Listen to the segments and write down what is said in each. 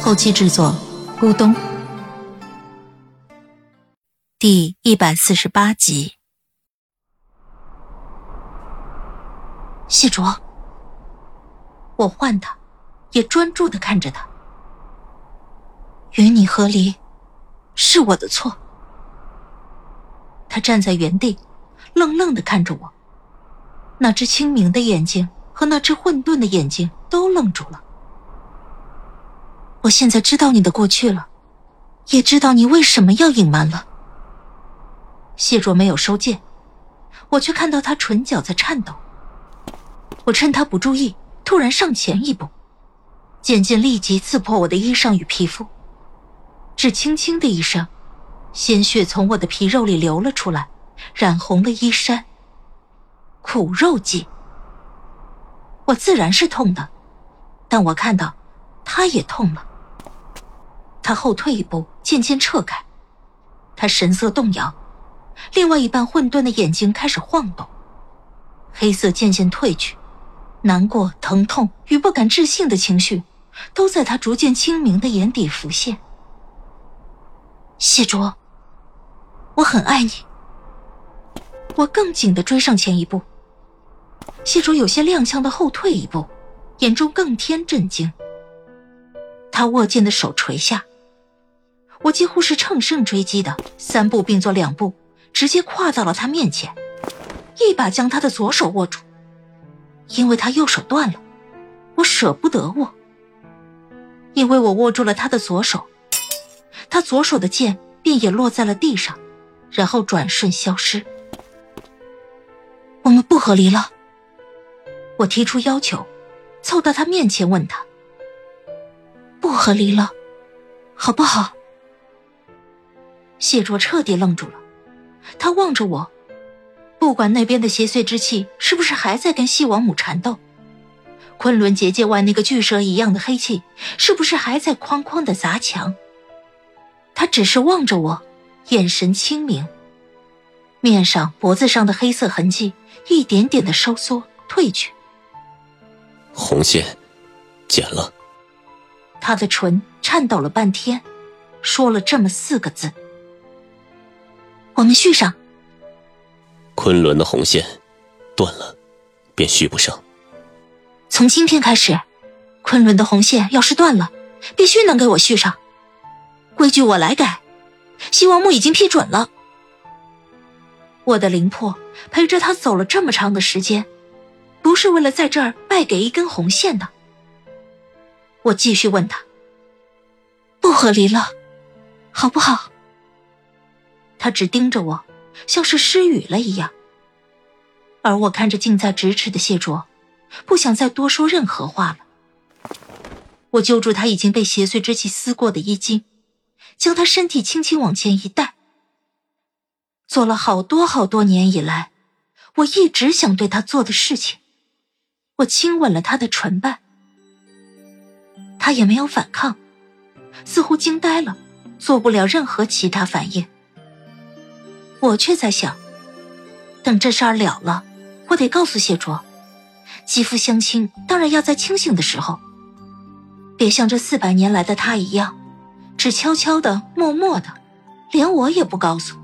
后期制作：咕咚。第一百四十八集。谢卓，我唤他，也专注的看着他。与你和离，是我的错。他站在原地，愣愣的看着我。那只清明的眼睛和那只混沌的眼睛都愣住了。我现在知道你的过去了，也知道你为什么要隐瞒了。谢卓没有收剑，我却看到他唇角在颤抖。我趁他不注意，突然上前一步，剑尖立即刺破我的衣裳与皮肤。只轻轻的一声，鲜血从我的皮肉里流了出来，染红了衣衫。苦肉计，我自然是痛的，但我看到他也痛了。他后退一步，渐渐撤开，他神色动摇，另外一半混沌的眼睛开始晃动，黑色渐渐褪去，难过、疼痛与不敢置信的情绪，都在他逐渐清明的眼底浮现。谢卓，我很爱你。我更紧的追上前一步。谢卓有些踉跄的后退一步，眼中更添震惊。他握剑的手垂下，我几乎是乘胜追击的，三步并作两步，直接跨到了他面前，一把将他的左手握住。因为他右手断了，我舍不得握。因为我握住了他的左手。他左手的剑便也落在了地上，然后转瞬消失。我们不和离了。我提出要求，凑到他面前问他：“不和离了，好不好？”谢卓彻底愣住了，他望着我，不管那边的邪祟之气是不是还在跟西王母缠斗，昆仑结界外那个巨蛇一样的黑气是不是还在哐哐的砸墙。他只是望着我，眼神清明，面上、脖子上的黑色痕迹一点点的收缩退去。红线，剪了。他的唇颤抖了半天，说了这么四个字：“我们续上。”昆仑的红线断了，便续不上。从今天开始，昆仑的红线要是断了，必须能给我续上。规矩我来改，西王母已经批准了。我的灵魄陪着他走了这么长的时间，不是为了在这儿败给一根红线的。我继续问他：“不和离了，好不好？”他只盯着我，像是失语了一样。而我看着近在咫尺的谢卓，不想再多说任何话了。我揪住他已经被邪祟之气撕过的衣襟。将他身体轻轻往前一带，做了好多好多年以来，我一直想对他做的事情。我亲吻了他的唇瓣，他也没有反抗，似乎惊呆了，做不了任何其他反应。我却在想，等这事儿了了，我得告诉谢卓，肌肤相亲当然要在清醒的时候，别像这四百年来的他一样。只悄悄的、默默的，连我也不告诉。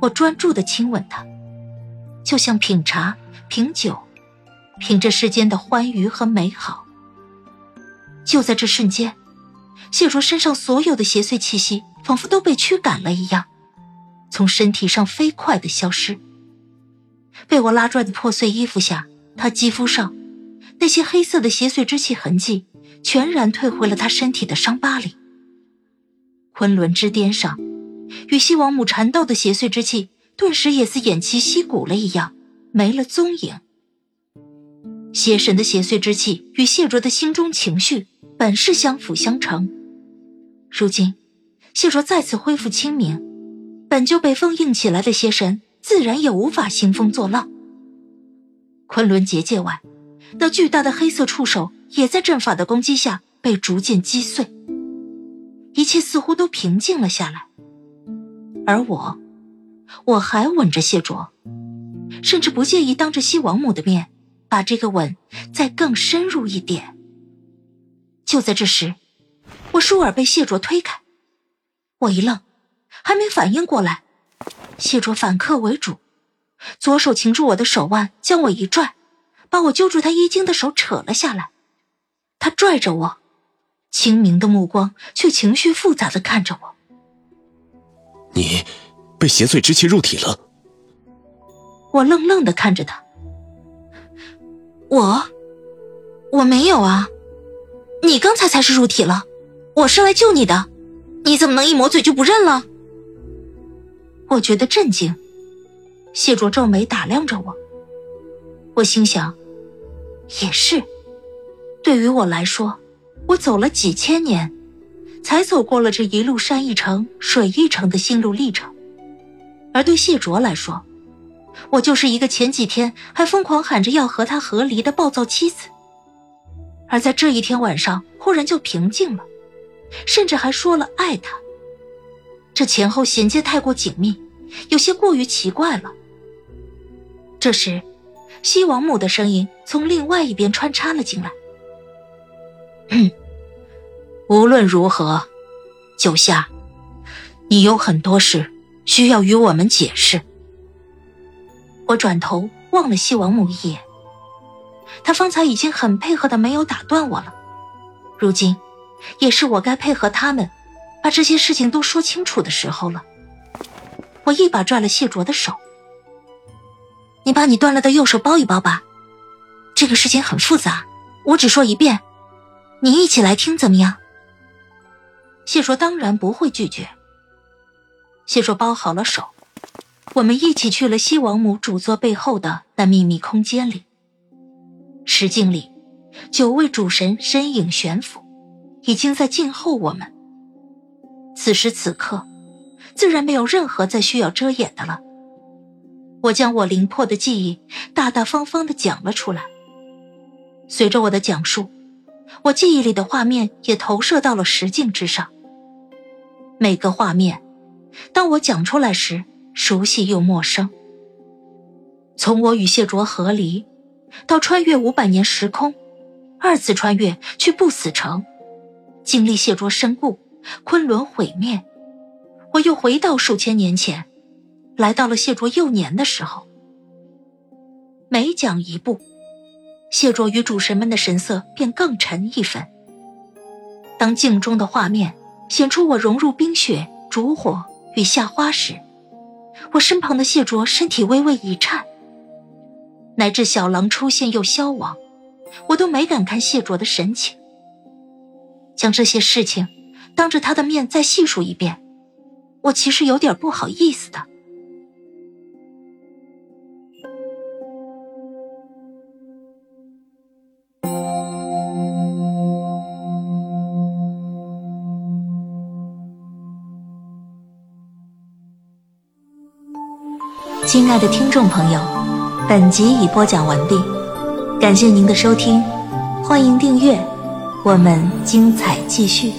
我专注的亲吻他，就像品茶、品酒，品这世间的欢愉和美好。就在这瞬间，谢卓身上所有的邪祟气息仿佛都被驱赶了一样，从身体上飞快的消失。被我拉拽的破碎衣服下，他肌肤上那些黑色的邪祟之气痕迹，全然退回了他身体的伤疤里。昆仑之巅上，与西王母缠斗的邪祟之气，顿时也似偃旗息鼓了一样，没了踪影。邪神的邪祟之气与谢卓的心中情绪，本是相辅相成，如今谢卓再次恢复清明，本就被封印起来的邪神自然也无法兴风作浪。昆仑结界外，那巨大的黑色触手也在阵法的攻击下被逐渐击碎，一切似乎都平静了下来。而我，我还吻着谢卓，甚至不介意当着西王母的面把这个吻再更深入一点。就在这时，我倏尔被谢卓推开，我一愣，还没反应过来，谢卓反客为主。左手擒住我的手腕，将我一拽，把我揪住他衣襟的手扯了下来。他拽着我，清明的目光却情绪复杂的看着我。你被邪祟之气入体了。我愣愣的看着他。我，我没有啊，你刚才才是入体了，我是来救你的，你怎么能一抹嘴就不认了？我觉得震惊。谢卓皱眉打量着我，我心想，也是，对于我来说，我走了几千年，才走过了这一路山一程、水一程的心路历程，而对谢卓来说，我就是一个前几天还疯狂喊着要和他和离的暴躁妻子，而在这一天晚上忽然就平静了，甚至还说了爱他，这前后衔接太过紧密，有些过于奇怪了。这时，西王母的声音从另外一边穿插了进来。无论如何，九夏，你有很多事需要与我们解释。我转头望了西王母一眼，他方才已经很配合的没有打断我了，如今，也是我该配合他们，把这些事情都说清楚的时候了。我一把拽了谢卓的手。你把你断了的右手包一包吧，这个事情很复杂，我只说一遍，你一起来听怎么样？谢卓当然不会拒绝。谢卓包好了手，我们一起去了西王母主座背后的那秘密空间里。石镜里，九位主神身影悬浮，已经在静候我们。此时此刻，自然没有任何再需要遮掩的了。我将我灵魄的记忆大大方方的讲了出来。随着我的讲述，我记忆里的画面也投射到了石镜之上。每个画面，当我讲出来时，熟悉又陌生。从我与谢卓合离，到穿越五百年时空，二次穿越去不死城，经历谢卓身故，昆仑毁灭，我又回到数千年前。来到了谢卓幼年的时候，每讲一步，谢卓与主神们的神色便更沉一分。当镜中的画面显出我融入冰雪、烛火与夏花时，我身旁的谢卓身体微微一颤。乃至小狼出现又消亡，我都没敢看谢卓的神情。将这些事情当着他的面再细数一遍，我其实有点不好意思的。亲爱的听众朋友，本集已播讲完毕，感谢您的收听，欢迎订阅，我们精彩继续。